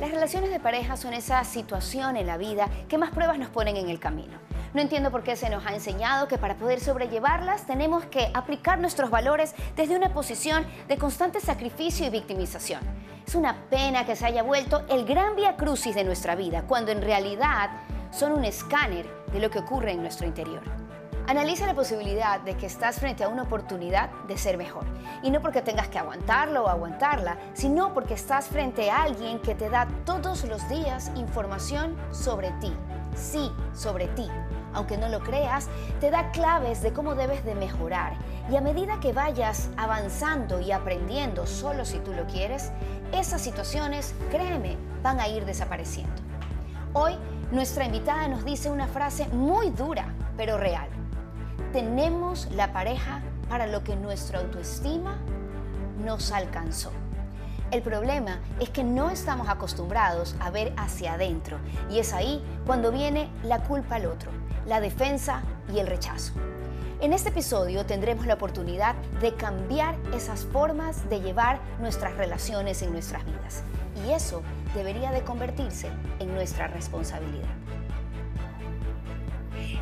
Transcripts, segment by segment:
Las relaciones de pareja son esa situación en la vida que más pruebas nos ponen en el camino. No entiendo por qué se nos ha enseñado que para poder sobrellevarlas tenemos que aplicar nuestros valores desde una posición de constante sacrificio y victimización. Es una pena que se haya vuelto el gran via crucis de nuestra vida, cuando en realidad son un escáner de lo que ocurre en nuestro interior. Analiza la posibilidad de que estás frente a una oportunidad de ser mejor. Y no porque tengas que aguantarlo o aguantarla, sino porque estás frente a alguien que te da todos los días información sobre ti. Sí, sobre ti. Aunque no lo creas, te da claves de cómo debes de mejorar. Y a medida que vayas avanzando y aprendiendo solo si tú lo quieres, esas situaciones, créeme, van a ir desapareciendo. Hoy, nuestra invitada nos dice una frase muy dura, pero real tenemos la pareja para lo que nuestra autoestima nos alcanzó. El problema es que no estamos acostumbrados a ver hacia adentro y es ahí cuando viene la culpa al otro, la defensa y el rechazo. En este episodio tendremos la oportunidad de cambiar esas formas de llevar nuestras relaciones en nuestras vidas y eso debería de convertirse en nuestra responsabilidad.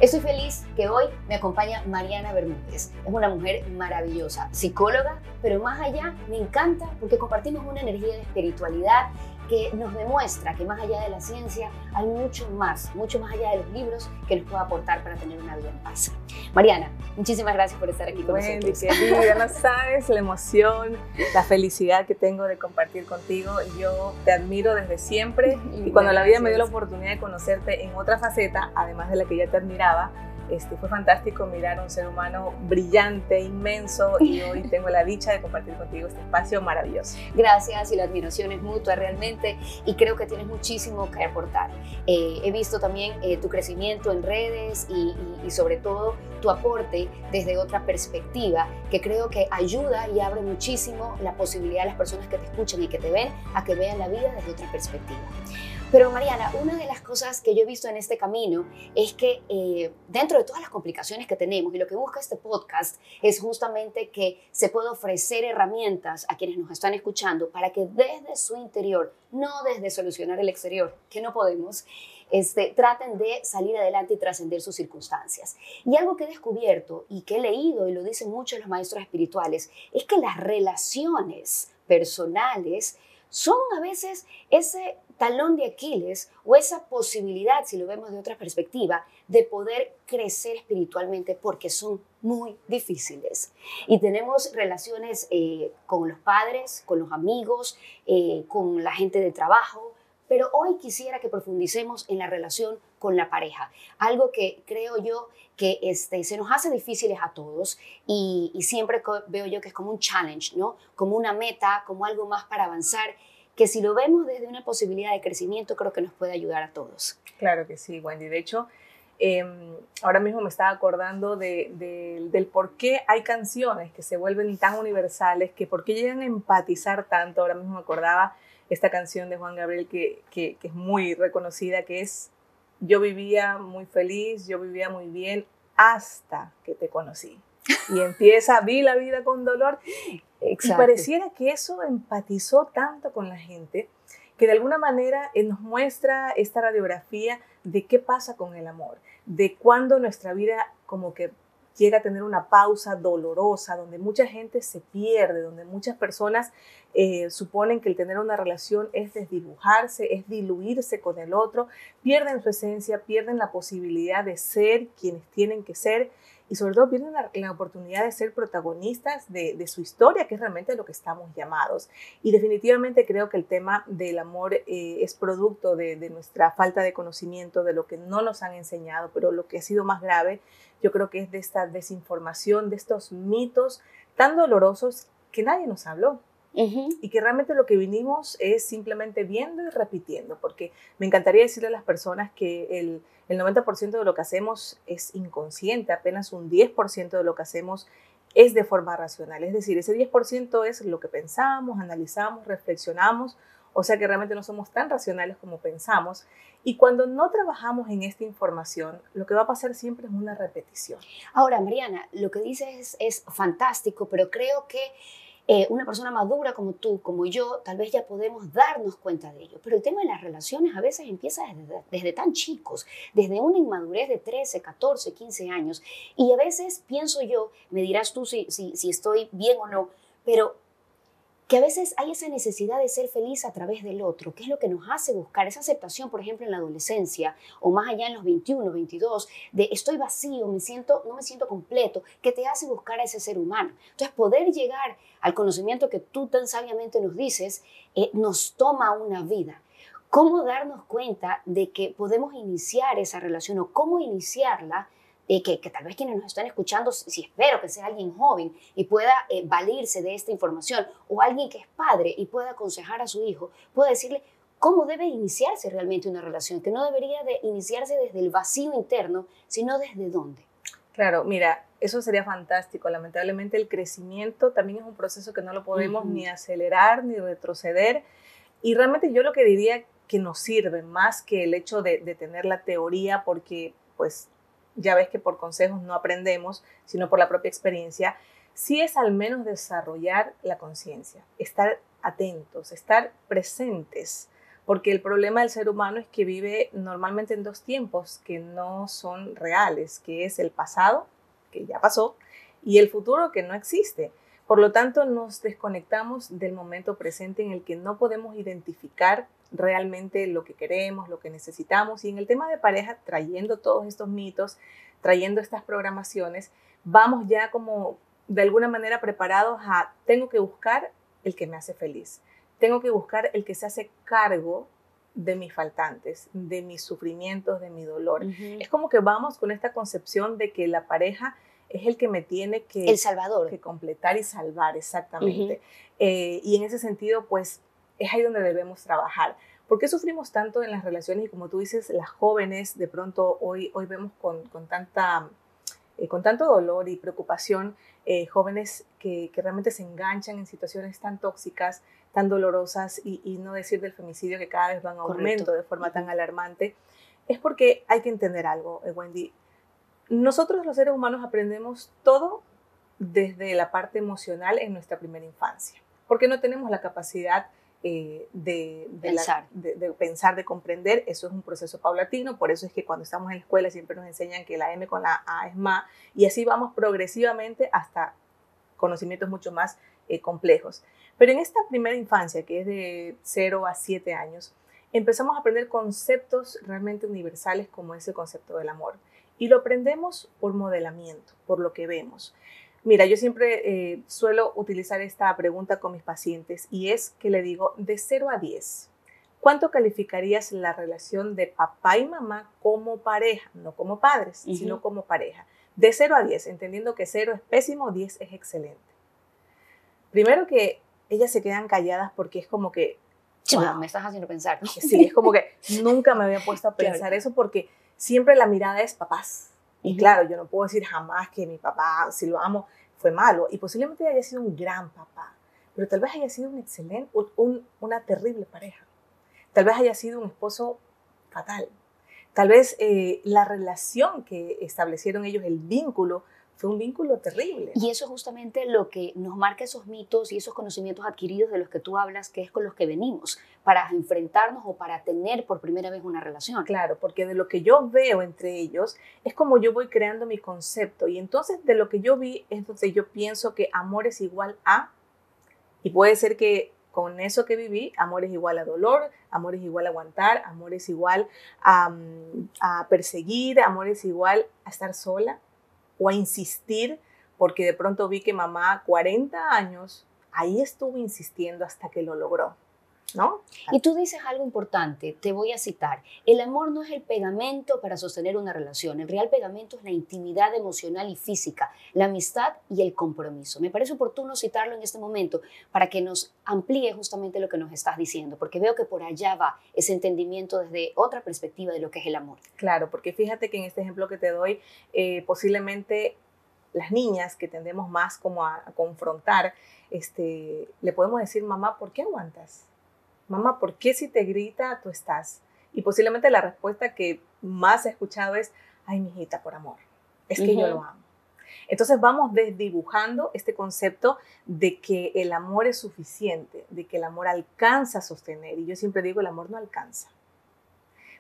Estoy feliz que hoy me acompaña Mariana Bermúdez. Es una mujer maravillosa, psicóloga, pero más allá me encanta porque compartimos una energía de espiritualidad que nos demuestra que más allá de la ciencia hay mucho más, mucho más allá de los libros que nos puede aportar para tener una vida en paz. Mariana, muchísimas gracias por estar aquí con Wendy, nosotros. Querida, no sabes la emoción, la felicidad que tengo de compartir contigo. Yo te admiro desde siempre y cuando la vida me dio la oportunidad de conocerte en otra faceta, además de la que ya te admiraba, este, fue fantástico mirar a un ser humano brillante, inmenso y hoy tengo la dicha de compartir contigo este espacio maravilloso. Gracias y la admiración es mutua realmente y creo que tienes muchísimo que aportar. Eh, he visto también eh, tu crecimiento en redes y, y, y sobre todo tu aporte desde otra perspectiva que creo que ayuda y abre muchísimo la posibilidad de las personas que te escuchan y que te ven a que vean la vida desde otra perspectiva. Pero Mariana, una de las cosas que yo he visto en este camino es que eh, dentro de todas las complicaciones que tenemos y lo que busca este podcast es justamente que se pueda ofrecer herramientas a quienes nos están escuchando para que desde su interior, no desde solucionar el exterior, que no podemos, este, traten de salir adelante y trascender sus circunstancias. Y algo que he descubierto y que he leído y lo dicen muchos los maestros espirituales es que las relaciones personales son a veces ese talón de Aquiles o esa posibilidad, si lo vemos de otra perspectiva, de poder crecer espiritualmente porque son muy difíciles. Y tenemos relaciones eh, con los padres, con los amigos, eh, con la gente de trabajo, pero hoy quisiera que profundicemos en la relación con la pareja, algo que creo yo que este, se nos hace difíciles a todos y, y siempre veo yo que es como un challenge, ¿no? Como una meta, como algo más para avanzar que si lo vemos desde una posibilidad de crecimiento, creo que nos puede ayudar a todos. Claro que sí, Wendy. De hecho, eh, ahora mismo me estaba acordando de, del por qué hay canciones que se vuelven tan universales, que por qué llegan a empatizar tanto. Ahora mismo me acordaba esta canción de Juan Gabriel que, que, que es muy reconocida, que es Yo vivía muy feliz, yo vivía muy bien hasta que te conocí. Y empieza, vi la vida con dolor. Exacto. Y pareciera que eso empatizó tanto con la gente que de alguna manera eh, nos muestra esta radiografía de qué pasa con el amor, de cuando nuestra vida como que llega a tener una pausa dolorosa, donde mucha gente se pierde, donde muchas personas eh, suponen que el tener una relación es desdibujarse, es diluirse con el otro, pierden su esencia, pierden la posibilidad de ser quienes tienen que ser y sobre todo pierden la, la oportunidad de ser protagonistas de, de, su historia, que es realmente lo que estamos llamados. Y definitivamente creo que el tema del amor eh, es producto de, de, nuestra falta de conocimiento, de lo que no nos han enseñado, pero lo que ha sido más grave, yo creo que es de esta desinformación, de estos mitos tan dolorosos que nadie nos habló. Uh -huh. Y que realmente lo que vinimos es simplemente viendo y repitiendo, porque me encantaría decirle a las personas que el, el 90% de lo que hacemos es inconsciente, apenas un 10% de lo que hacemos es de forma racional. Es decir, ese 10% es lo que pensamos, analizamos, reflexionamos, o sea que realmente no somos tan racionales como pensamos. Y cuando no trabajamos en esta información, lo que va a pasar siempre es una repetición. Ahora, Mariana, lo que dices es, es fantástico, pero creo que eh, una persona madura como tú, como yo, tal vez ya podemos darnos cuenta de ello. Pero el tema de las relaciones a veces empieza desde, tan chicos, desde una inmadurez de 13, 14, 15 años. Y a veces pienso yo, me dirás tú si, si, si estoy bien o no, pero que a veces hay esa necesidad de ser feliz a través del otro, que es lo que nos hace buscar esa aceptación, por ejemplo, en la adolescencia o más allá en los 21, 22, de estoy vacío, me siento, no me siento completo, que te hace buscar a ese ser humano. Entonces, poder llegar al conocimiento que tú tan sabiamente nos dices, eh, nos toma una vida. ¿Cómo darnos cuenta de que podemos iniciar esa relación o cómo iniciarla que, tal vez quienes nos están escuchando, si espero que sea alguien joven y pueda eh, valirse de esta información, o alguien que es padre y pueda aconsejar a su hijo, pueda decirle cómo debe iniciarse realmente una relación, que no debería de iniciarse desde el vacío interno, sino desde dónde. Claro, mira, eso sería fantástico. Lamentablemente el crecimiento también es un proceso que no lo podemos ni acelerar ni retroceder. Y realmente yo lo que diría que nos sirve más que el hecho de, de tener la teoría, porque pues ya ves que por consejos no aprendemos, sino por la propia experiencia, sí es al menos desarrollar la conciencia, estar atentos, estar presentes, porque el problema del ser humano es que vive normalmente en dos tiempos que no son reales, que es el pasado, que ya pasó, y el futuro que no existe. Por lo tanto, nos desconectamos del momento presente en el que no podemos identificar realmente lo que queremos, lo que necesitamos. Y en el tema de pareja, trayendo todos estos mitos, trayendo estas programaciones, vamos ya como de alguna manera preparados a, tengo que buscar el que me hace feliz, tengo que buscar el que se hace cargo de mis faltantes, de mis sufrimientos, de mi dolor. Es como que vamos con esta concepción de que la pareja es el que me tiene que, el salvador. que completar y salvar, exactamente. Eh, y en ese sentido, pues es ahí donde debemos trabajar. ¿Por qué sufrimos tanto en las relaciones? Y como tú dices, las jóvenes de pronto hoy, hoy vemos con, con tanta, eh, con tanto dolor y preocupación eh, jóvenes que, que, realmente se enganchan en situaciones tan tóxicas, tan dolorosas y, y, no decir del femicidio que cada vez van a aumento de forma tan alarmante. Es porque hay que entender algo, eh, Wendy. Nosotros los seres humanos aprendemos todo desde la parte emocional en nuestra primera infancia, porque no tenemos la capacidad eh, de, pensar. de, pensar, de comprender. Eso es un proceso paulatino, por eso es que cuando estamos en la escuela siempre nos enseñan que la M con la A es más, y así vamos progresivamente hasta conocimientos mucho más eh, complejos. Pero en esta primera infancia, que es de 0 a 7 años, empezamos a aprender conceptos realmente universales como ese concepto del amor. Y lo aprendemos por modelamiento, por lo que vemos. Mira, yo siempre eh, suelo utilizar esta pregunta con mis pacientes y es que le digo de 0 a 10. ¿Cuánto calificarías la relación de papá y mamá como pareja? No como padres, sino como pareja. De 0 a 10, entendiendo que 0 es pésimo, 10 es excelente. Primero que ellas se quedan calladas porque es como que... me estás haciendo pensar. Sí, es como que nunca me había puesto a pensar eso porque siempre la mirada es papás. Y claro, yo no puedo decir jamás que mi papá, si lo amo, fue malo. Y posiblemente haya sido un gran papá, pero tal vez haya sido un excelente, una terrible pareja. Tal vez haya sido un esposo fatal. Tal vez eh, la relación que establecieron ellos, el vínculo, fue un vínculo terrible. Y eso es justamente lo que nos marca esos mitos y esos conocimientos adquiridos de los que tú hablas, que es con los que venimos, para enfrentarnos o para tener por primera vez una relación. Claro, porque de lo que yo veo entre ellos es como yo voy creando mi concepto y entonces de lo que yo vi es donde yo pienso que amor es igual a, y puede ser que con eso que viví, amor es igual a dolor, amor es igual a aguantar, amor es igual a, mm, a perseguir, amor es igual a estar sola o a insistir porque de pronto vi que mamá 40 años ahí estuvo insistiendo hasta que lo logró. ¿No? Y tú dices algo importante, te voy a citar. El amor no es el pegamento para sostener una relación. El real pegamento es la intimidad emocional y física, la amistad y el compromiso. Me parece oportuno citarlo en este momento para que nos amplíe justamente lo que nos estás diciendo, porque veo que por allá va ese entendimiento desde otra perspectiva de lo que es el amor. Claro, porque fíjate que en este ejemplo que te doy, eh, posiblemente las niñas que tendemos más como a, a confrontar, este, le podemos decir, mamá, ¿por qué aguantas? Mamá, ¿por qué si te grita tú estás? Y posiblemente la respuesta que más he escuchado es, ay, mijita, por amor, es que yo lo amo. Entonces vamos desdibujando este concepto de que el amor es suficiente, de que el amor alcanza a sostener. Y yo siempre digo, el amor no alcanza.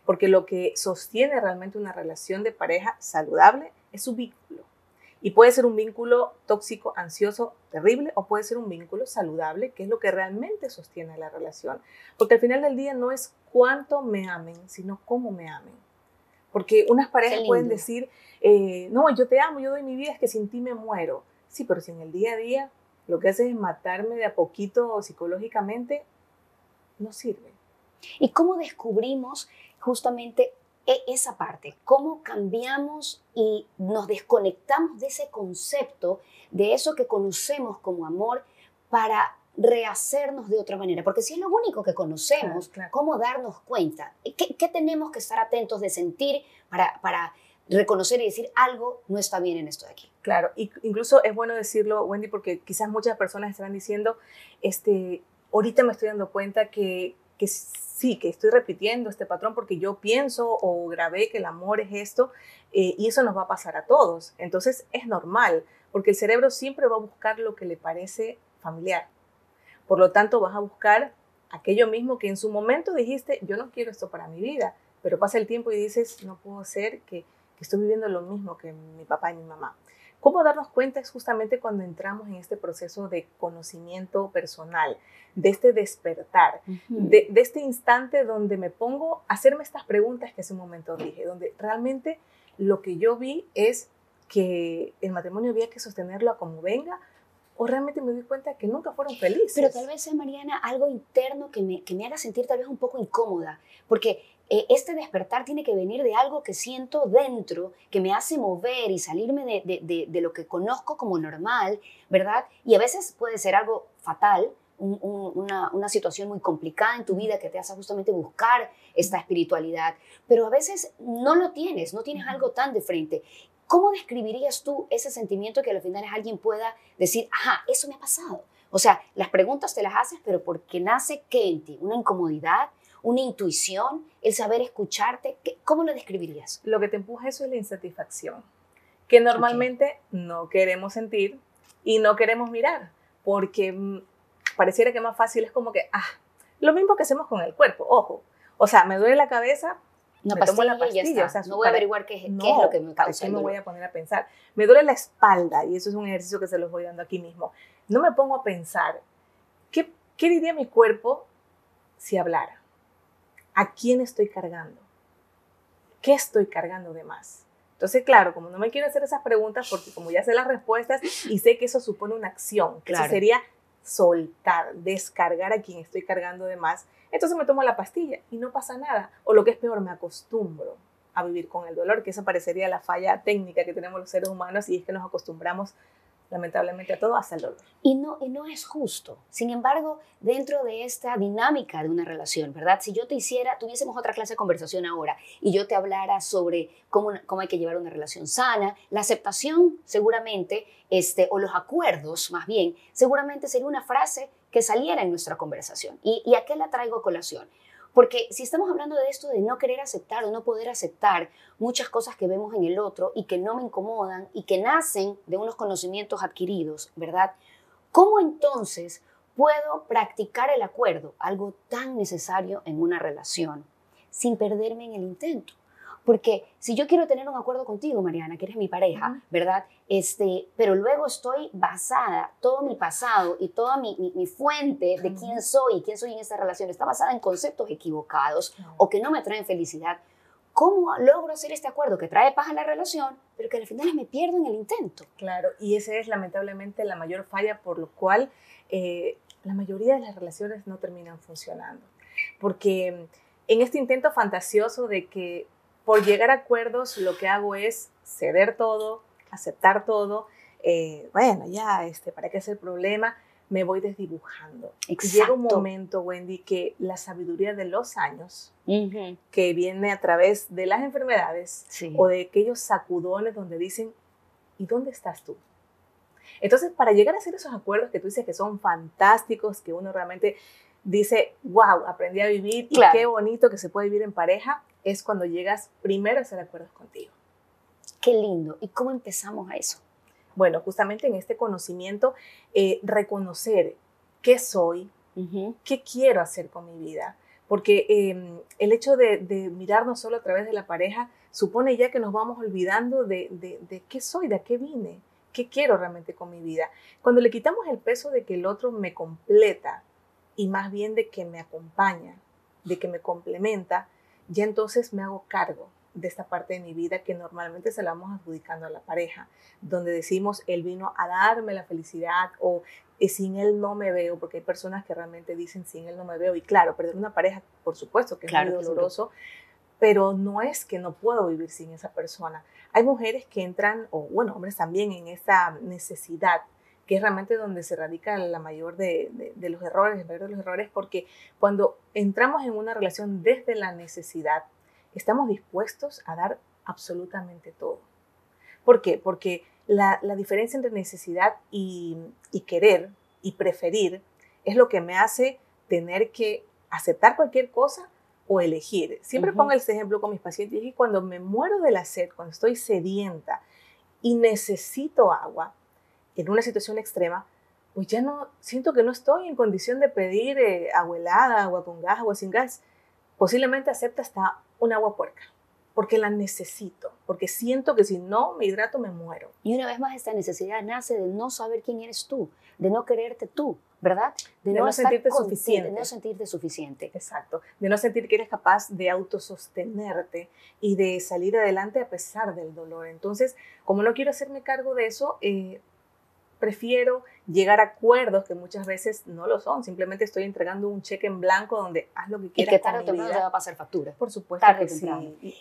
Porque lo que sostiene realmente una relación de pareja saludable es su vínculo. Y puede ser un vínculo tóxico, ansioso, terrible, o puede ser un vínculo saludable, que es lo que realmente sostiene la relación. Porque al final del día no es cuánto me amen, sino cómo me amen. Porque unas parejas pueden decir, eh, no, yo te amo, yo doy mi vida, es que sin ti me muero. Sí, pero si en el día a día lo que haces es matarme de a poquito psicológicamente, no sirve. ¿Y cómo descubrimos justamente esa parte? ¿Cómo cambiamos y nos desconectamos de ese concepto, de eso que conocemos como amor, para rehacernos de otra manera? Porque si es lo único que conocemos, ¿cómo darnos cuenta? ¿Qué, ¿Qué, tenemos que estar atentos de sentir para, para reconocer y decir algo no está bien en esto de aquí. Claro, y incluso es bueno decirlo, Wendy, porque quizás muchas personas estarán diciendo, este, ahorita me estoy dando cuenta que, que sí, que estoy repitiendo este patrón porque yo pienso o grabé que el amor es esto eh, y eso nos va a pasar a todos. Entonces es normal, porque el cerebro siempre va a buscar lo que le parece familiar. Por lo tanto, vas a buscar aquello mismo que en su momento dijiste, yo no quiero esto para mi vida, pero pasa el tiempo y dices, no puedo ser que que estoy viviendo lo mismo que mi papá y mi mamá. ¿Cómo darnos cuenta es justamente cuando entramos en este proceso de conocimiento personal, de este despertar, de, este instante donde me pongo a hacerme estas preguntas que hace un momento dije, donde realmente lo que yo vi es que el matrimonio había que sostenerlo a como venga, o realmente me doy cuenta que nunca fueron felices. Pero tal vez sea, Mariana, algo interno que me, que me haga sentir tal vez un poco incómoda, porque eh, este despertar tiene que venir de algo que siento dentro, que me hace mover y salirme de, de, lo que conozco como normal, ¿verdad? Y a veces puede ser algo fatal, una, una, situación muy complicada en tu vida que te hace justamente buscar esta espiritualidad, pero a veces no lo tienes, no tienes algo tan de frente. ¿Cómo describirías tú ese sentimiento que al final alguien pueda decir, ajá, eso me ha pasado? O sea, las preguntas te las haces, pero porque nace qué en ti? Una incomodidad, una intuición, el saber escucharte. ¿Cómo lo describirías? Lo que te empuja eso es la insatisfacción, que normalmente no queremos sentir y no queremos mirar, porque mm, pareciera que más fácil es como que, ah, lo mismo que hacemos con el cuerpo, ojo. O sea, me duele la cabeza, me tomo la pastilla. O sea, no voy a averiguar qué, es lo que me causa. ¿Para me voy a poner a pensar? Me duele la espalda y eso es un ejercicio que se los voy dando aquí mismo. No me pongo a pensar, ¿qué, qué diría mi cuerpo si hablara? ¿A quién estoy cargando? ¿Qué estoy cargando de más? Entonces, claro, como no me quiero hacer esas preguntas, porque como ya sé las respuestas y sé que eso supone una acción, que eso sería soltar, descargar a quien estoy cargando de más, entonces me tomo la pastilla y no pasa nada. O lo que es peor, me acostumbro a vivir con el dolor, que esa parecería la falla técnica que tenemos los seres humanos y es que nos acostumbramos lamentablemente todo hasta el dolor. Y no, y no es justo. Sin embargo, dentro de esta dinámica de una relación, ¿verdad? Si yo te hiciera, tuviésemos otra clase de conversación ahora y yo te hablara sobre cómo, cómo hay que llevar una relación sana, la aceptación seguramente, este, o los acuerdos más bien, seguramente sería una frase que saliera en nuestra conversación. ¿Y, y a qué la traigo a colación? Porque si estamos hablando de esto de no querer aceptar o no poder aceptar muchas cosas que vemos en el otro y que no me incomodan y que nacen de unos conocimientos adquiridos, ¿verdad? ¿Cómo entonces puedo practicar el acuerdo, algo tan necesario en una relación, sin perderme en el intento? Porque si yo quiero tener un acuerdo contigo, Mariana, que eres mi pareja, ¿verdad? Este, pero luego estoy basada, todo mi pasado y toda mi, mi, fuente de quién soy y quién soy en esta relación está basada en conceptos equivocados o que no me traen felicidad. ¿Cómo logro hacer este acuerdo que trae paz a la relación, pero que al final me pierdo en el intento? Claro, y esa es lamentablemente la mayor falla por lo cual eh, la mayoría de las relaciones no terminan funcionando. Porque en este intento fantasioso de que por llegar a acuerdos lo que hago es ceder todo, aceptar todo. Eh, bueno, ya, este, ¿para qué es el problema? Me voy desdibujando. Exacto. Llega un momento, Wendy, que la sabiduría de los años, que viene a través de las enfermedades o de aquellos sacudones donde dicen, ¿y dónde estás tú? Entonces, para llegar a hacer esos acuerdos que tú dices que son fantásticos, que uno realmente dice, wow, aprendí a vivir y qué bonito que se puede vivir en pareja, es cuando llegas primero a hacer acuerdos contigo. Qué lindo. ¿Y cómo empezamos a eso? Bueno, justamente en este conocimiento, eh, reconocer qué soy, qué quiero hacer con mi vida. Porque em, el hecho de, mirarnos solo a través de la pareja supone ya que nos vamos olvidando de, de qué soy, de qué vine, qué quiero realmente con mi vida. Cuando le quitamos el peso de que el otro me completa y más bien de que me acompaña, de que me complementa, ya entonces me hago cargo de esta parte de mi vida que normalmente se la vamos adjudicando a la pareja, donde decimos, él vino a darme la felicidad o eh, sin él no me veo, porque hay personas que realmente dicen, sin él no me veo. Y claro, perder una pareja, por supuesto que es muy doloroso, pero no es que no puedo vivir sin esa persona. Hay mujeres que entran, o bueno, hombres también, en esa necesidad que es realmente donde se radica la mayor de, de, los errores, el mayor de los errores, porque cuando entramos en una relación desde la necesidad, estamos dispuestos a dar absolutamente todo. ¿Por qué? Porque la, diferencia entre necesidad y, querer y preferir es lo que me hace tener que aceptar cualquier cosa o elegir. Siempre pongo este ejemplo con mis pacientes y cuando me muero de la sed, cuando estoy sedienta y necesito agua en una situación extrema, pues ya no siento que no estoy en condición de pedir eh, agua helada, agua con gas, agua sin gas. Posiblemente acepta hasta un agua puerca, porque la necesito, porque siento que si no me hidrato me muero. Y una vez más esta necesidad nace de no saber quién eres tú, de no quererte tú, ¿verdad? De, no, sentirte suficiente. De no sentirte suficiente. Exacto. De no sentir que eres capaz de autosostenerte y de salir adelante a pesar del dolor. Entonces, como no quiero hacerme cargo de eso, eh, prefiero llegar a acuerdos que muchas veces no lo son. Simplemente estoy entregando un cheque en blanco donde haz lo que quieras. Y que tarde o temprano te va a pasar factura. Por supuesto que sí.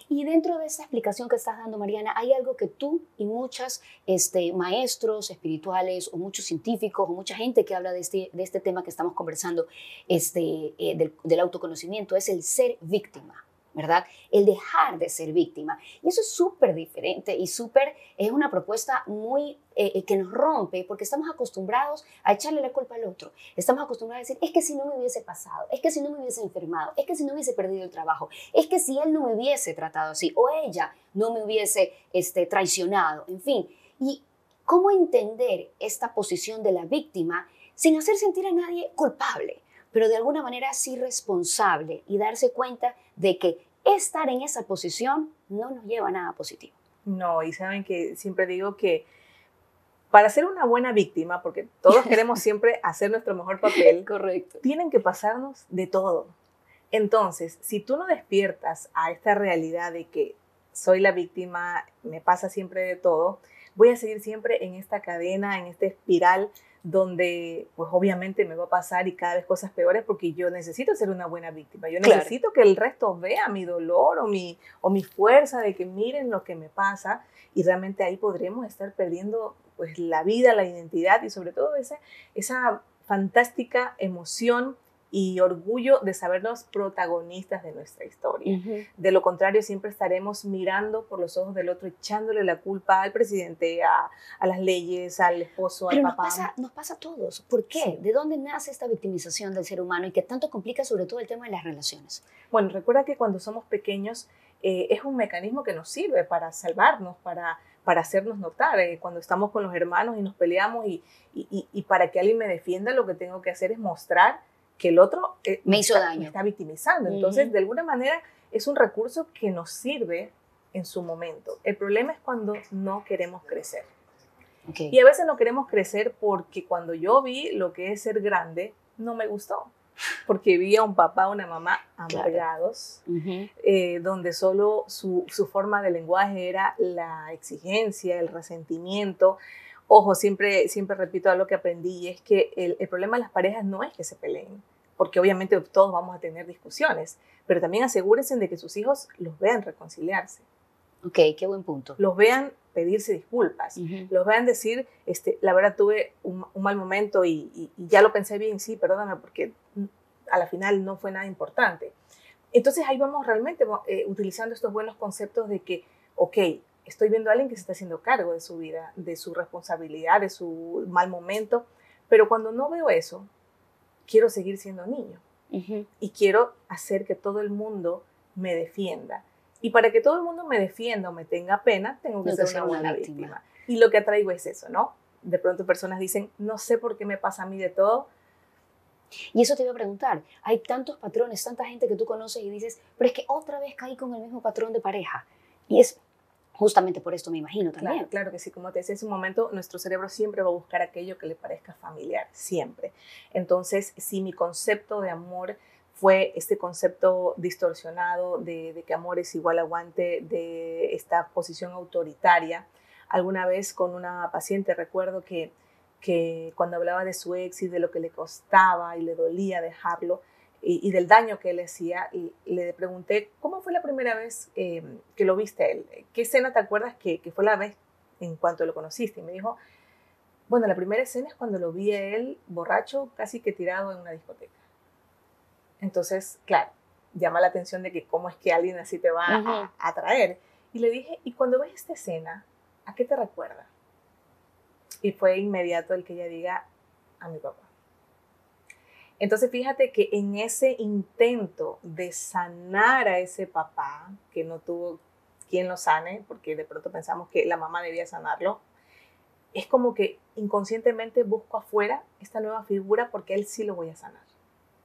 Y dentro de esa explicación que estás dando, Mariana, hay algo que tú y muchas este, maestros espirituales o muchos científicos o mucha gente que habla de este, de este tema que estamos conversando este, eh, del, del autoconocimiento es el ser víctima. ¿Verdad? El dejar de ser víctima. Y eso es súper diferente y súper, es una propuesta muy eh, eh, que nos rompe porque estamos acostumbrados a echarle la culpa al otro. Estamos acostumbrados a decir, es que si no me hubiese pasado, es que si no me hubiese enfermado, es que si no hubiese perdido el trabajo, es que si él no me hubiese tratado así o ella no me hubiese este, traicionado, en fin. Y cómo entender esta posición de la víctima sin hacer sentir a nadie culpable, pero de alguna manera sí responsable y darse cuenta de que estar en esa posición no nos lleva a nada positivo. No, y saben que siempre digo que para ser una buena víctima, porque todos queremos siempre hacer nuestro mejor papel, correcto. Tienen que pasarnos de todo. Entonces, si tú no despiertas a esta realidad de que soy la víctima, me pasa siempre de todo, voy a seguir siempre en esta cadena, en esta espiral donde pues obviamente me va a pasar y cada vez cosas peores porque yo necesito ser una buena víctima. Yo necesito que el resto vea mi dolor o mi, o mi fuerza de que miren lo que me pasa y realmente ahí podremos estar perdiendo pues la vida, la identidad y sobre todo esa, esa fantástica emoción y orgullo de sabernos protagonistas de nuestra historia. De lo contrario, siempre estaremos mirando por los ojos del otro, echándole la culpa al presidente, a, a las leyes, al esposo, al papá. Nos pasa, nos pasa a todos. ¿Por qué? ¿De dónde nace esta victimización del ser humano y que tanto complica sobre todo el tema de las relaciones? Bueno, recuerda que cuando somos pequeños eh, es un mecanismo que nos sirve para salvarnos, para para hacernos notar. Eh, cuando estamos con los hermanos y nos peleamos y, y, y, para que alguien me defienda, lo que tengo que hacer es mostrar que el otro eh, me hizo daño. está victimizando. Entonces, de alguna manera, es un recurso que nos sirve en su momento. El problema es cuando no queremos crecer. Y a veces no queremos crecer porque cuando yo vi lo que es ser grande, no me gustó. Porque vi a un papá, una mamá amargados, eh, donde solo su, su, forma de lenguaje era la exigencia, el resentimiento, Ojo, siempre, siempre repito algo que aprendí y es que el, problema de las parejas no es que se peleen, porque obviamente todos vamos a tener discusiones, pero también asegúrense de que sus hijos los vean reconciliarse. Ok, qué buen punto. Los vean pedirse disculpas, los vean decir, este, la verdad tuve un, mal momento y, ya lo pensé bien, sí, perdóname, porque a la final no fue nada importante. Entonces ahí vamos realmente eh, utilizando estos buenos conceptos de que, ok, estoy viendo a alguien que se está haciendo cargo de su vida, de su responsabilidad, de su mal momento, pero cuando no veo eso, quiero seguir siendo niño y quiero hacer que todo el mundo me defienda. Y para que todo el mundo me defienda o me tenga pena, tengo que ser una buena víctima. Y lo que atraigo es eso, ¿no? De pronto personas dicen, no sé por qué me pasa a mí de todo. Y eso te iba a preguntar, hay tantos patrones, tanta gente que tú conoces y dices, pero es que otra vez caí con el mismo patrón de pareja. Y es justamente por esto me imagino también. Claro, claro que sí, como te decía hace un momento, nuestro cerebro siempre va a buscar aquello que le parezca familiar, siempre. Entonces, si mi concepto de amor fue este concepto distorsionado de, que amor es igual aguante de esta posición autoritaria. Alguna vez con una paciente recuerdo que, que cuando hablaba de su ex y de lo que le costaba y le dolía dejarlo y, del daño que él hacía, y le pregunté, ¿cómo fue la primera vez eh, que lo viste a él? ¿Qué escena te acuerdas que, que fue la vez en cuanto lo conociste? Y me dijo, bueno, la primera escena es cuando lo vi a él borracho, casi que tirado en una discoteca. Entonces, claro, llama la atención de que cómo es que alguien así te va a atraer. Y le dije, ¿y cuando ves esta escena, a qué te recuerda? Y fue inmediato el que ella diga, a mi papá. Entonces fíjate que en ese intento de sanar a ese papá, que no tuvo quien lo sane, porque de pronto pensamos que la mamá debía sanarlo, es como que inconscientemente busco afuera esta nueva figura porque él sí lo voy a sanar.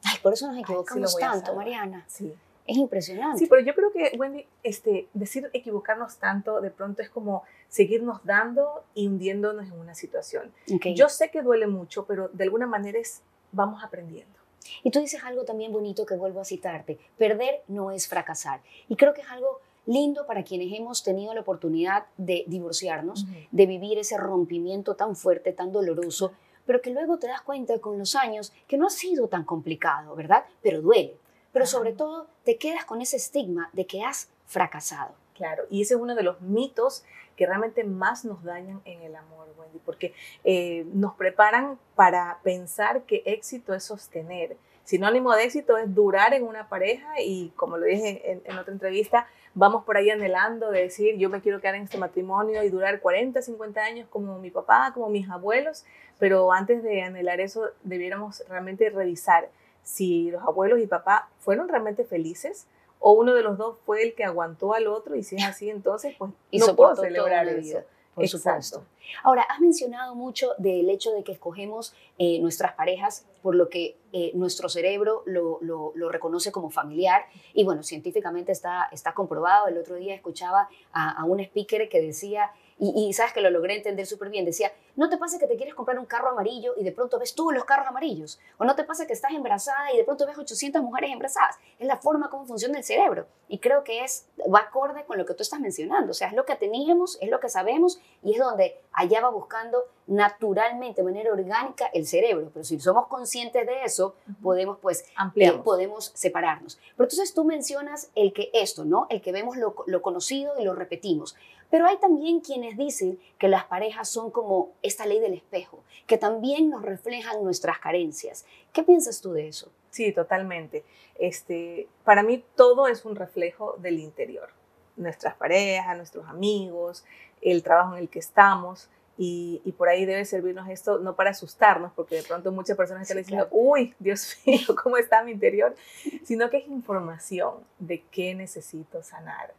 Ay, por eso nos equivocamos tanto, Mariana. Sí. Es impresionante. Sí, pero yo creo que, Wendy, este, decir equivocarnos tanto de pronto es como seguirnos dando y hundiéndonos en una situación. Yo sé que duele mucho, pero de alguna manera es, vamos aprendiendo. Y tú dices algo también bonito que vuelvo a citarte. Perder no es fracasar. Y creo que es algo lindo para quienes hemos tenido la oportunidad de divorciarnos, de vivir ese rompimiento tan fuerte, tan doloroso, pero que luego te das cuenta con los años que no ha sido tan complicado, ¿verdad? Pero duele. Pero sobre todo te quedas con ese estigma de que has fracasado. Claro, y ese es uno de los mitos que realmente más nos dañan en el amor, Wendy, porque eh, nos preparan para pensar que éxito es sostener. Sinónimo de éxito es durar en una pareja y, como lo dije en, en otra entrevista, vamos por ahí anhelando de decir, yo me quiero quedar en este matrimonio y durar 40, 50 años como mi papá, como mis abuelos, pero antes de anhelar eso, debiéramos realmente revisar si los abuelos y papá fueron realmente felices o uno de los dos fue el que aguantó al otro y si es así, entonces pues y no puedo celebrar eso. Por supuesto. Ahora, has mencionado mucho del hecho de que escogemos eh, nuestras parejas por lo que eh, nuestro cerebro lo, lo, lo, reconoce como familiar. Y bueno, científicamente está, está comprobado. El otro día escuchaba a, a un speaker que decía y, sabes que lo logré entender súper bien. Decía, no te pasa que te quieres comprar un carro amarillo y de pronto ves tú los carros amarillos. O no te pasa que estás embarazada y de pronto ves 800 mujeres embarazadas. Es la forma como funciona el cerebro. Y creo que es, va acorde con lo que tú estás mencionando. O sea, es lo que teníamos, es lo que sabemos y es donde allá va buscando naturalmente, de manera orgánica, el cerebro. Pero si somos conscientes de eso, podemos pues ampliar, podemos separarnos. Pero entonces tú mencionas el que esto, ¿no? El que vemos lo, lo conocido y lo repetimos. Pero hay también quienes dicen que las parejas son como esta ley del espejo, que también nos reflejan nuestras carencias. ¿Qué piensas tú de eso? Sí, totalmente. Este, para mí todo es un reflejo del interior. Nuestras parejas, nuestros amigos, el trabajo en el que estamos. Y, por ahí debe servirnos esto, no para asustarnos, porque de pronto muchas personas están diciendo, uy, Dios mío, ¿cómo está mi interior? Sino que es información de qué necesito sanar.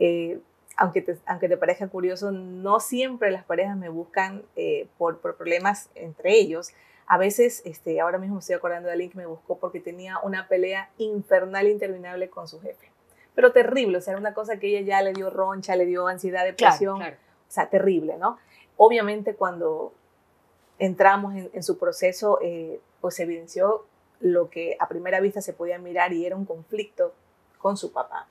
Eh, aunque te, aunque te parezca curioso, no siempre las parejas me buscan eh, por, por, problemas entre ellos. A veces, este, ahora mismo me estoy acordando de alguien que me buscó porque tenía una pelea infernal interminable con su jefe. Pero terrible, o sea, era una cosa que ella ya le dio roncha, le dio ansiedad, depresión. O sea, terrible, ¿no? Obviamente cuando entramos en, su proceso, eh, pues se evidenció lo que a primera vista se podía mirar y era un conflicto con su papá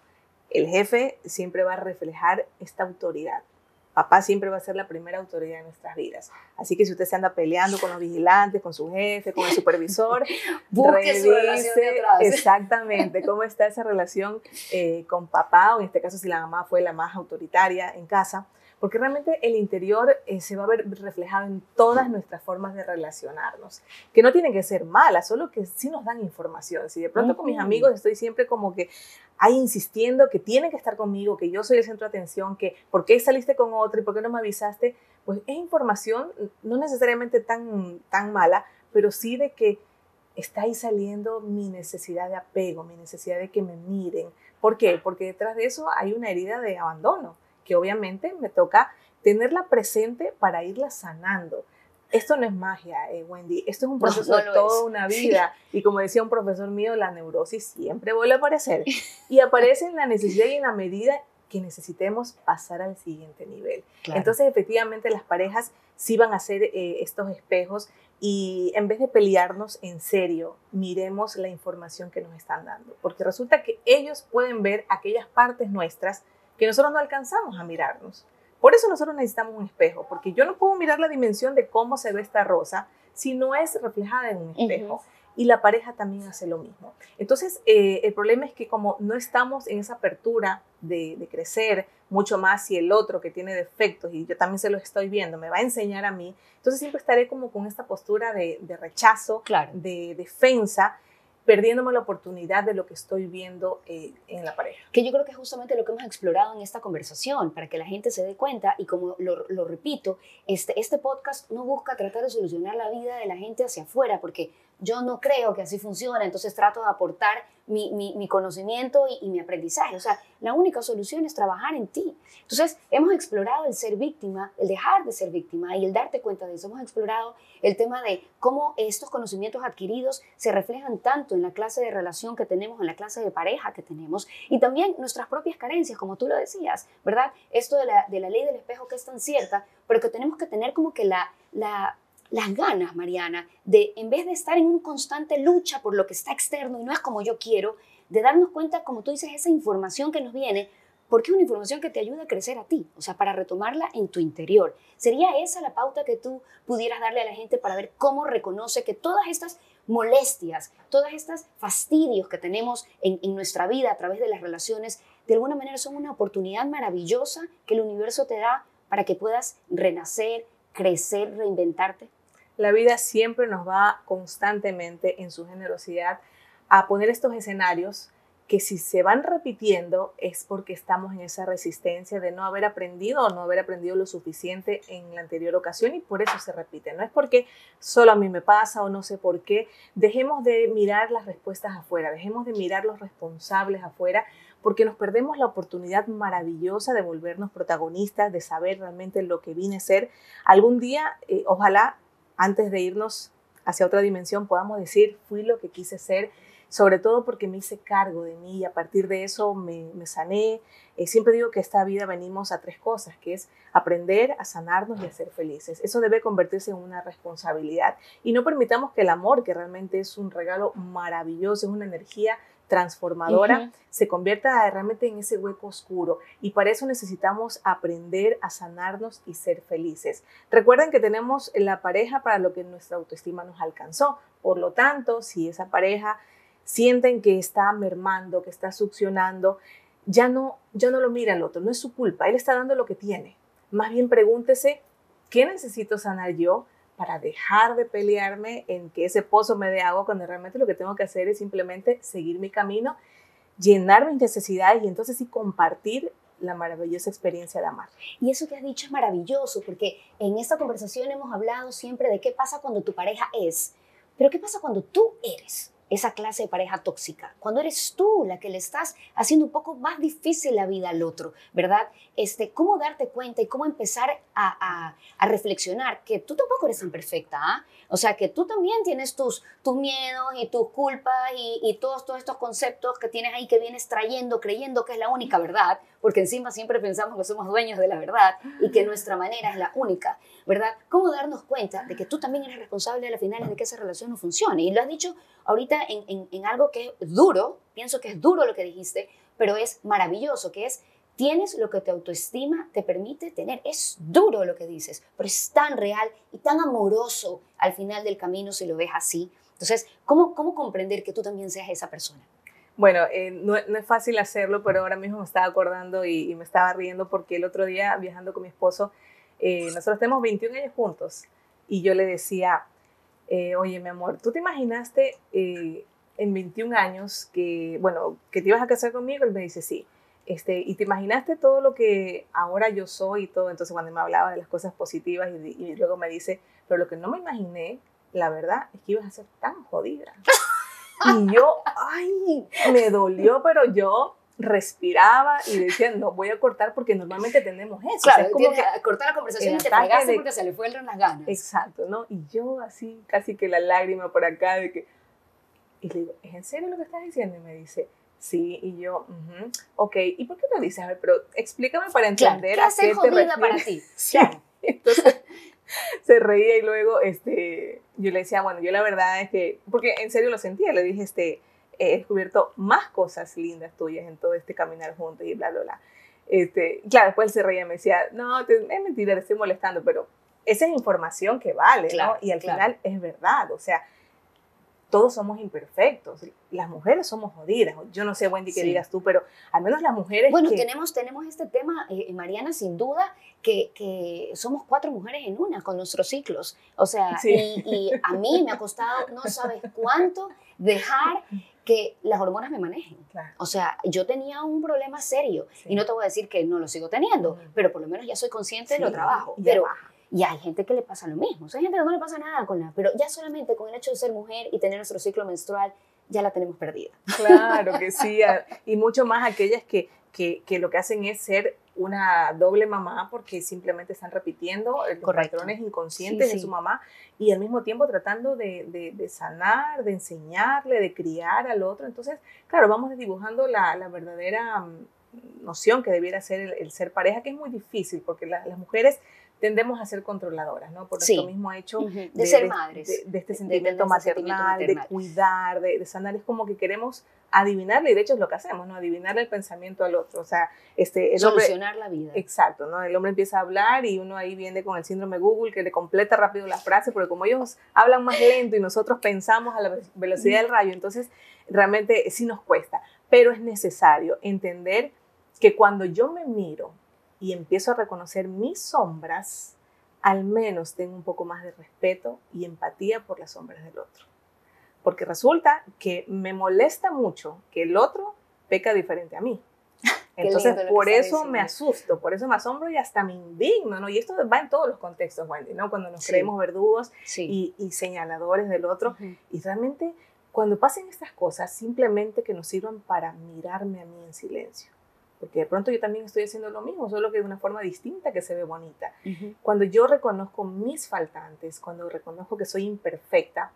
el jefe siempre va a reflejar esta autoridad. Papá siempre va a ser la primera autoridad en nuestras vidas. Así que si usted se anda peleando con los vigilantes, con su jefe, con el supervisor, busque su relación Exactamente, cómo está esa relación eh, con papá, o en este caso si la mamá fue la más autoritaria en casa porque realmente el interior eh, se va a ver reflejado en todas nuestras formas de relacionarnos, que no tienen que ser malas, solo que sí nos dan información. Si de pronto con mis amigos estoy siempre como que ahí insistiendo que tienen que estar conmigo, que yo soy el centro de atención, que por qué saliste con otro y por qué no me avisaste, pues es información no necesariamente tan, tan mala, pero sí de que está ahí saliendo mi necesidad de apego, mi necesidad de que me miren. ¿Por qué? Porque detrás de eso hay una herida de abandono que obviamente me toca tenerla presente para irla sanando. Esto no es magia, eh, Wendy, esto es un proceso de toda una vida. Y como decía un profesor mío, la neurosis siempre vuelve a aparecer. Y aparece en la necesidad y en la medida que necesitemos pasar al siguiente nivel. Entonces, efectivamente, las parejas sí van a ser eh, estos espejos y en vez de pelearnos en serio, miremos la información que nos están dando, porque resulta que ellos pueden ver aquellas partes nuestras que nosotros no alcanzamos a mirarnos. Por eso nosotros necesitamos un espejo, porque yo no puedo mirar la dimensión de cómo se ve esta rosa si no es reflejada en un espejo. Y la pareja también hace lo mismo. Entonces, eh, el problema es que como no estamos en esa apertura de, crecer mucho más si el otro que tiene defectos y yo también se los estoy viendo me va a enseñar a mí, entonces siempre estaré como con esta postura de, rechazo, de defensa perdiéndome la oportunidad de lo que estoy viendo eh, en la pareja. Que yo creo que es justamente lo que hemos explorado en esta conversación, para que la gente se dé cuenta, y como lo, lo, repito, este, este podcast no busca tratar de solucionar la vida de la gente hacia afuera, porque yo no creo que así funcione, entonces trato de aportar mi, mi, conocimiento y, mi aprendizaje. O sea, la única solución es trabajar en ti. Entonces, hemos explorado el ser víctima, el dejar de ser víctima y el darte cuenta de eso. Hemos explorado el tema de cómo estos conocimientos adquiridos se reflejan tanto en la clase de relación que tenemos, en la clase de pareja que tenemos y también nuestras propias carencias, como tú lo decías, ¿verdad? Esto de la, de la ley del espejo que es tan cierta, pero que tenemos que tener como que la, la las ganas, Mariana, de en vez de estar en una constante lucha por lo que está externo y no es como yo quiero, de darnos cuenta, como tú dices, esa información que nos viene, porque es una información que te ayuda a crecer a ti, o sea, para retomarla en tu interior. ¿Sería esa la pauta que tú pudieras darle a la gente para ver cómo reconoce que todas estas molestias, todas estas fastidios que tenemos en, en nuestra vida a través de las relaciones, de alguna manera son una oportunidad maravillosa que el universo te da para que puedas renacer, crecer, reinventarte? La vida siempre nos va constantemente en su generosidad a poner estos escenarios que si se van repitiendo es porque estamos en esa resistencia de no haber aprendido o no haber aprendido lo suficiente en la anterior ocasión y por eso se repite. No es porque solo a mí me pasa o no sé por qué. Dejemos de mirar las respuestas afuera, dejemos de mirar los responsables afuera porque nos perdemos la oportunidad maravillosa de volvernos protagonistas, de saber realmente lo que vine a ser. Algún día, eh, ojalá antes de irnos hacia otra dimensión, podamos decir, fui lo que quise ser, sobre todo porque me hice cargo de mí y a partir de eso me, sané. Eh, siempre digo que esta vida venimos a tres cosas, que es aprender, a sanarnos y a ser felices. Eso debe convertirse en una responsabilidad. Y no permitamos que el amor, que realmente es un regalo maravilloso, es una energía transformadora, se convierta realmente en ese hueco oscuro. Y para eso necesitamos aprender a sanarnos y ser felices. Recuerden que tenemos la pareja para lo que nuestra autoestima nos alcanzó. Por lo tanto, si esa pareja sienten que está mermando, que está succionando, ya no, ya no lo mira el otro, no es su culpa, él está dando lo que tiene. Más bien pregúntese, ¿qué necesito sanar yo? Para dejar de pelearme en que ese pozo me dé agua cuando realmente lo que tengo que hacer es simplemente seguir mi camino, llenar mis necesidades y entonces sí compartir la maravillosa experiencia de amar. Y eso que has dicho es maravilloso porque en esta conversación hemos hablado siempre de qué pasa cuando tu pareja es, pero qué pasa cuando tú eres esa clase de pareja tóxica, cuando eres tú la que le estás haciendo un poco más difícil la vida al otro, ¿verdad? Este, cómo darte cuenta y cómo empezar a, a, reflexionar que tú tampoco eres tan perfecta, ¿ah? O sea, que tú también tienes tus, tus miedos y tus culpas y, y, todos, todos estos conceptos que tienes ahí que vienes trayendo, creyendo que es la única verdad, porque encima siempre pensamos que somos dueños de la verdad y que nuestra manera es la única, ¿verdad? ¿Cómo darnos cuenta de que tú también eres responsable a las finales de que esa relación no funcione? Y lo has dicho ahorita en algo que es duro, pienso que es duro lo que dijiste, pero es maravilloso, que es Tienes lo que tu autoestima te permite tener. Es duro lo que dices, pero es tan real y tan amoroso al final del camino si lo ves así. Entonces, ¿cómo, cómo comprender que tú también seas esa persona? Bueno, eh, no, es fácil hacerlo, pero ahora mismo me estaba acordando y, me estaba riendo porque el otro día viajando con mi esposo, eh, nosotros tenemos 21 años juntos y yo le decía, eh, oye mi amor, ¿tú te imaginaste en 21 años que, bueno, que te ibas a casar conmigo? Él me dice, sí. Este, y te imaginaste todo lo que ahora yo soy y todo, entonces cuando me hablaba de las cosas positivas y, luego me dice, pero lo que no me imaginé, la verdad, es que ibas a ser tan jodida. Y yo, ay, me dolió, pero yo respiraba y decía, no, voy a cortar porque normalmente tenemos eso. Claro, o como que cortar la conversación y te pegaste porque se le fueron las ganas. Exacto, ¿no? Y yo así, casi que la lágrima por acá de que... Y le digo, ¿es en serio lo que estás diciendo? Y me dice, sí. Y yo, ok, ¿y por qué lo dices? A ver, pero explícame para entender claro, ¿qué a qué te para ti? Sí. Entonces, se reía y luego este, yo le decía, bueno, yo la verdad es que, porque en serio lo sentía, le dije, este, he descubierto más cosas lindas tuyas en todo este caminar juntos y bla, bla, bla. Este, claro, después él se reía y me decía, no, es mentira, te estoy molestando, pero esa es información que vale, ¿no? Y al final es verdad, o sea, todos somos imperfectos. Las mujeres somos jodidas. Yo no sé, Wendy, qué digas tú, pero al menos las mujeres. Bueno, tenemos, tenemos este tema, eh, Mariana, sin duda, que, que, somos cuatro mujeres en una con nuestros ciclos. O sea, y, y, a mí me ha costado, no sabes cuánto, dejar que las hormonas me manejen. O sea, yo tenía un problema serio y no te voy a decir que no lo sigo teniendo, pero por lo menos ya soy consciente de lo trabajo. Pero, y hay gente que le pasa lo mismo. O sea, hay gente que no le pasa nada con la, pero ya solamente con el hecho de ser mujer y tener nuestro ciclo menstrual, ya la tenemos perdida. Claro que sí, y mucho más aquellas que, que, que lo que hacen es ser una doble mamá porque simplemente están repitiendo los patrones inconscientes de su mamá y al mismo tiempo tratando de, de, sanar, de enseñarle, de criar al otro. Entonces, claro, vamos dibujando la, la verdadera mm, noción que debiera ser el, ser pareja, que es muy difícil porque las mujeres tendemos a ser controladoras, ¿no? Por nuestro mismo hecho de, ser madres. De, este sentimiento, maternal, de cuidar, de, sanar. Es como que queremos adivinarle, y de hecho es lo que hacemos, ¿no? Adivinarle el pensamiento al otro. O sea, este, el Solucionar la vida. Exacto, ¿no? El hombre empieza a hablar y uno ahí viene con el síndrome Google que le completa rápido las frases, porque como ellos hablan más lento y nosotros pensamos a la velocidad del rayo, entonces realmente sí nos cuesta. Pero es necesario entender que cuando yo me miro y empiezo a reconocer mis sombras, al menos tengo un poco más de respeto y empatía por las sombras del otro. Porque resulta que me molesta mucho que el otro peca diferente a mí. Entonces, por eso me asusto, por eso me asombro y hasta me indigno, ¿no? Y esto va en todos los contextos, Wendy, ¿no? Cuando nos creemos verdugos y, señaladores del otro. Y realmente, cuando pasen estas cosas, simplemente que nos sirvan para mirarme a mí en silencio porque de pronto yo también estoy haciendo lo mismo, solo que de una forma distinta que se ve bonita. Cuando yo reconozco mis faltantes, cuando reconozco que soy imperfecta,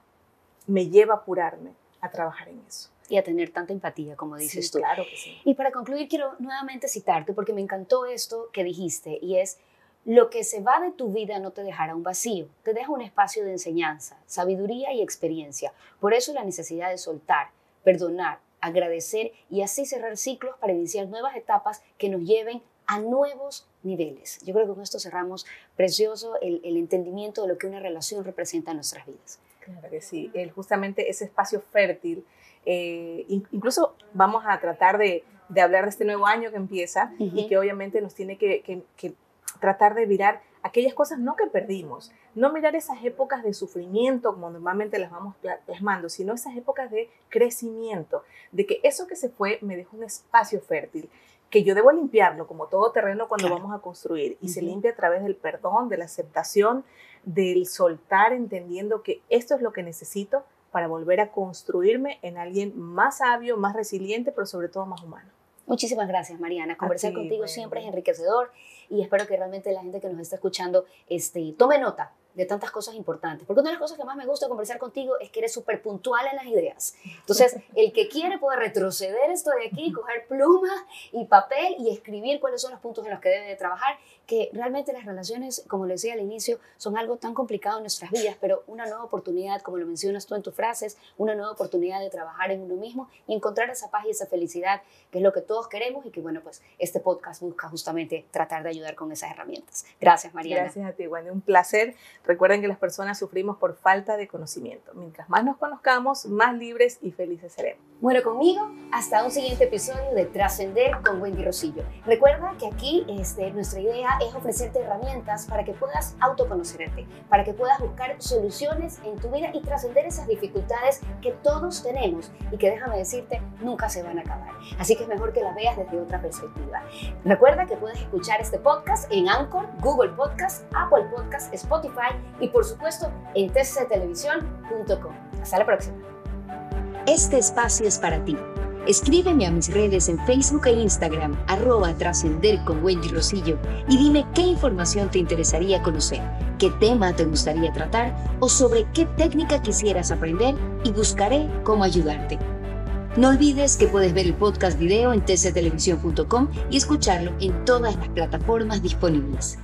me lleva a apurarme a trabajar en eso. Y a tener tanta empatía, como dices tú. Claro que sí. Y para concluir, quiero nuevamente citarte, porque me encantó esto que dijiste, y es, lo que se va de tu vida no te dejará un vacío, te deja un espacio de enseñanza, sabiduría y experiencia. Por eso la necesidad de soltar, perdonar, agradecer y así cerrar ciclos para iniciar nuevas etapas que nos lleven a nuevos niveles. Yo creo que con esto cerramos precioso el, entendimiento de lo que una relación representa en nuestras vidas. Claro que sí, el, justamente ese espacio fértil. Eh, incluso vamos a tratar de, de, hablar de este nuevo año que empieza y que obviamente nos tiene que, que, que tratar de virar aquellas cosas no que perdimos, no mirar esas épocas de sufrimiento como normalmente las vamos plasmando, sino esas épocas de crecimiento, de que eso que se fue me dejó un espacio fértil, que yo debo limpiarlo como todo terreno cuando vamos a construir y se limpia a través del perdón, de la aceptación, del soltar, entendiendo que esto es lo que necesito para volver a construirme en alguien más sabio, más resiliente, pero sobre todo más humano. Muchísimas gracias, Mariana. Conversar contigo siempre es enriquecedor y espero que realmente la gente que nos está escuchando este, tome nota de tantas cosas importantes. Porque una de las cosas que más me gusta conversar contigo es que eres súper puntual en las ideas. Entonces, el que quiere puede retroceder esto de aquí, coger pluma y papel y escribir cuáles son los puntos en los que debe de trabajar, que realmente las relaciones, como le decía al inicio, son algo tan complicado en nuestras vidas, pero una nueva oportunidad, como lo mencionas tú en tus frases, una nueva oportunidad de trabajar en uno mismo y encontrar esa paz y esa felicidad, que es lo que todos queremos y que, bueno, pues este podcast busca justamente tratar de ayudar con esas herramientas. Gracias, Mariana. Gracias a ti, Wendy. Un placer Recuerden que las personas sufrimos por falta de conocimiento. Mientras más nos conozcamos, más libres y felices seremos. Bueno, conmigo, hasta un siguiente episodio de Trascender con Wendy Rosillo. Recuerda que aquí este, nuestra idea es ofrecerte herramientas para que puedas autoconocerte, para que puedas buscar soluciones en tu vida y trascender esas dificultades que todos tenemos y que déjame decirte, nunca se van a acabar. Así que es mejor que la veas desde otra perspectiva. Recuerda que puedes escuchar este podcast en Anchor, Google Podcast, Apple Podcast, Spotify y por supuesto en tctelevisión.com. Hasta la próxima. Este espacio es para ti Escríbeme a mis redes en Facebook e Instagram, arroba trascender con Wendy Rosillo, y dime qué información te interesaría conocer, qué tema te gustaría tratar o sobre qué técnica quisieras aprender y buscaré cómo ayudarte. No olvides que puedes ver el podcast video en tctelevisión.com y escucharlo en todas las plataformas disponibles.